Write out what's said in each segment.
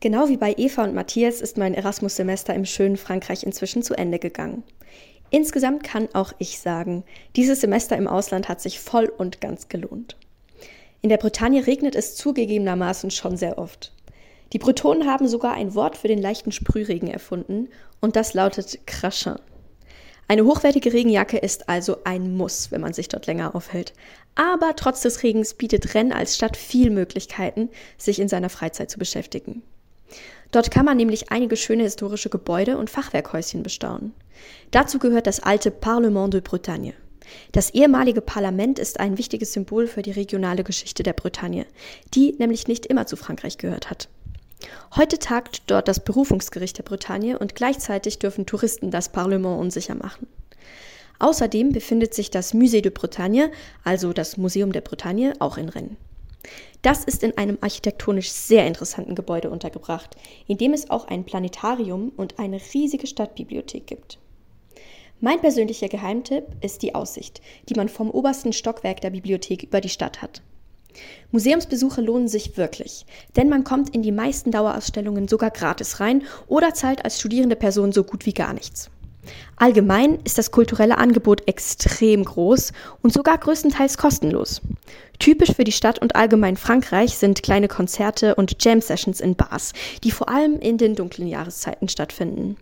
Genau wie bei Eva und Matthias ist mein Erasmus-Semester im schönen Frankreich inzwischen zu Ende gegangen. Insgesamt kann auch ich sagen, dieses Semester im Ausland hat sich voll und ganz gelohnt. In der Bretagne regnet es zugegebenermaßen schon sehr oft. Die Bretonen haben sogar ein Wort für den leichten Sprühregen erfunden und das lautet Crachin. Eine hochwertige Regenjacke ist also ein Muss, wenn man sich dort länger aufhält. Aber trotz des Regens bietet Rennes als Stadt viel Möglichkeiten, sich in seiner Freizeit zu beschäftigen. Dort kann man nämlich einige schöne historische Gebäude und Fachwerkhäuschen bestaunen. Dazu gehört das alte Parlement de Bretagne. Das ehemalige Parlament ist ein wichtiges Symbol für die regionale Geschichte der Bretagne, die nämlich nicht immer zu Frankreich gehört hat. Heute tagt dort das Berufungsgericht der Bretagne und gleichzeitig dürfen Touristen das Parlement unsicher machen. Außerdem befindet sich das Musée de Bretagne, also das Museum der Bretagne, auch in Rennes. Das ist in einem architektonisch sehr interessanten Gebäude untergebracht, in dem es auch ein Planetarium und eine riesige Stadtbibliothek gibt. Mein persönlicher Geheimtipp ist die Aussicht, die man vom obersten Stockwerk der Bibliothek über die Stadt hat. Museumsbesuche lohnen sich wirklich, denn man kommt in die meisten Dauerausstellungen sogar gratis rein oder zahlt als studierende Person so gut wie gar nichts. Allgemein ist das kulturelle Angebot extrem groß und sogar größtenteils kostenlos. Typisch für die Stadt und allgemein Frankreich sind kleine Konzerte und Jam-Sessions in Bars, die vor allem in den dunklen Jahreszeiten stattfinden.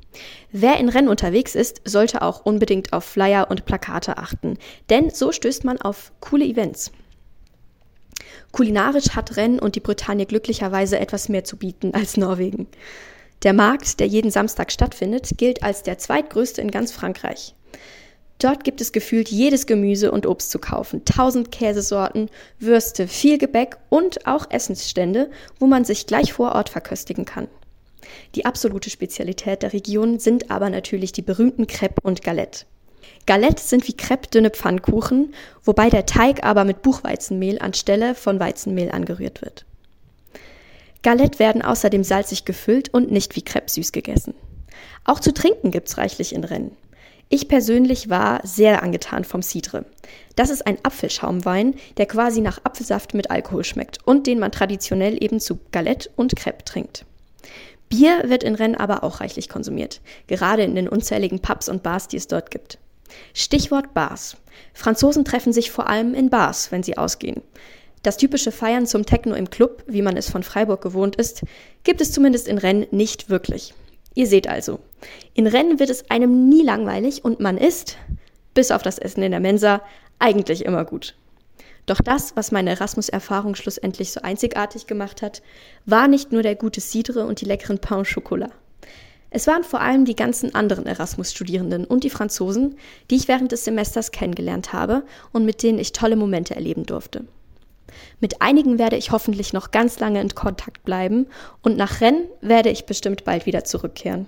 Wer in Rennes unterwegs ist, sollte auch unbedingt auf Flyer und Plakate achten, denn so stößt man auf coole Events. Kulinarisch hat Rennes und die Bretagne glücklicherweise etwas mehr zu bieten als Norwegen. Der Markt, der jeden Samstag stattfindet, gilt als der zweitgrößte in ganz Frankreich. Dort gibt es gefühlt jedes Gemüse und Obst zu kaufen, tausend Käsesorten, Würste, viel Gebäck und auch Essensstände, wo man sich gleich vor Ort verköstigen kann. Die absolute Spezialität der Region sind aber natürlich die berühmten Crepe und Galette. Galette sind wie Crepe dünne Pfannkuchen, wobei der Teig aber mit Buchweizenmehl anstelle von Weizenmehl angerührt wird. Galette werden außerdem salzig gefüllt und nicht wie Crepe süß gegessen. Auch zu trinken gibt's reichlich in Rennes. Ich persönlich war sehr angetan vom Cidre. Das ist ein Apfelschaumwein, der quasi nach Apfelsaft mit Alkohol schmeckt und den man traditionell eben zu Galette und Crepe trinkt. Bier wird in Rennes aber auch reichlich konsumiert, gerade in den unzähligen Pubs und Bars, die es dort gibt. Stichwort Bars. Franzosen treffen sich vor allem in Bars, wenn sie ausgehen. Das typische Feiern zum Techno im Club, wie man es von Freiburg gewohnt ist, gibt es zumindest in Rennes nicht wirklich. Ihr seht also, in Rennes wird es einem nie langweilig und man ist, bis auf das Essen in der Mensa, eigentlich immer gut. Doch das, was meine Erasmus-Erfahrung schlussendlich so einzigartig gemacht hat, war nicht nur der gute Cidre und die leckeren Pain au Chocolat. Es waren vor allem die ganzen anderen Erasmus-Studierenden und die Franzosen, die ich während des Semesters kennengelernt habe und mit denen ich tolle Momente erleben durfte. Mit einigen werde ich hoffentlich noch ganz lange in Kontakt bleiben und nach Rennes werde ich bestimmt bald wieder zurückkehren.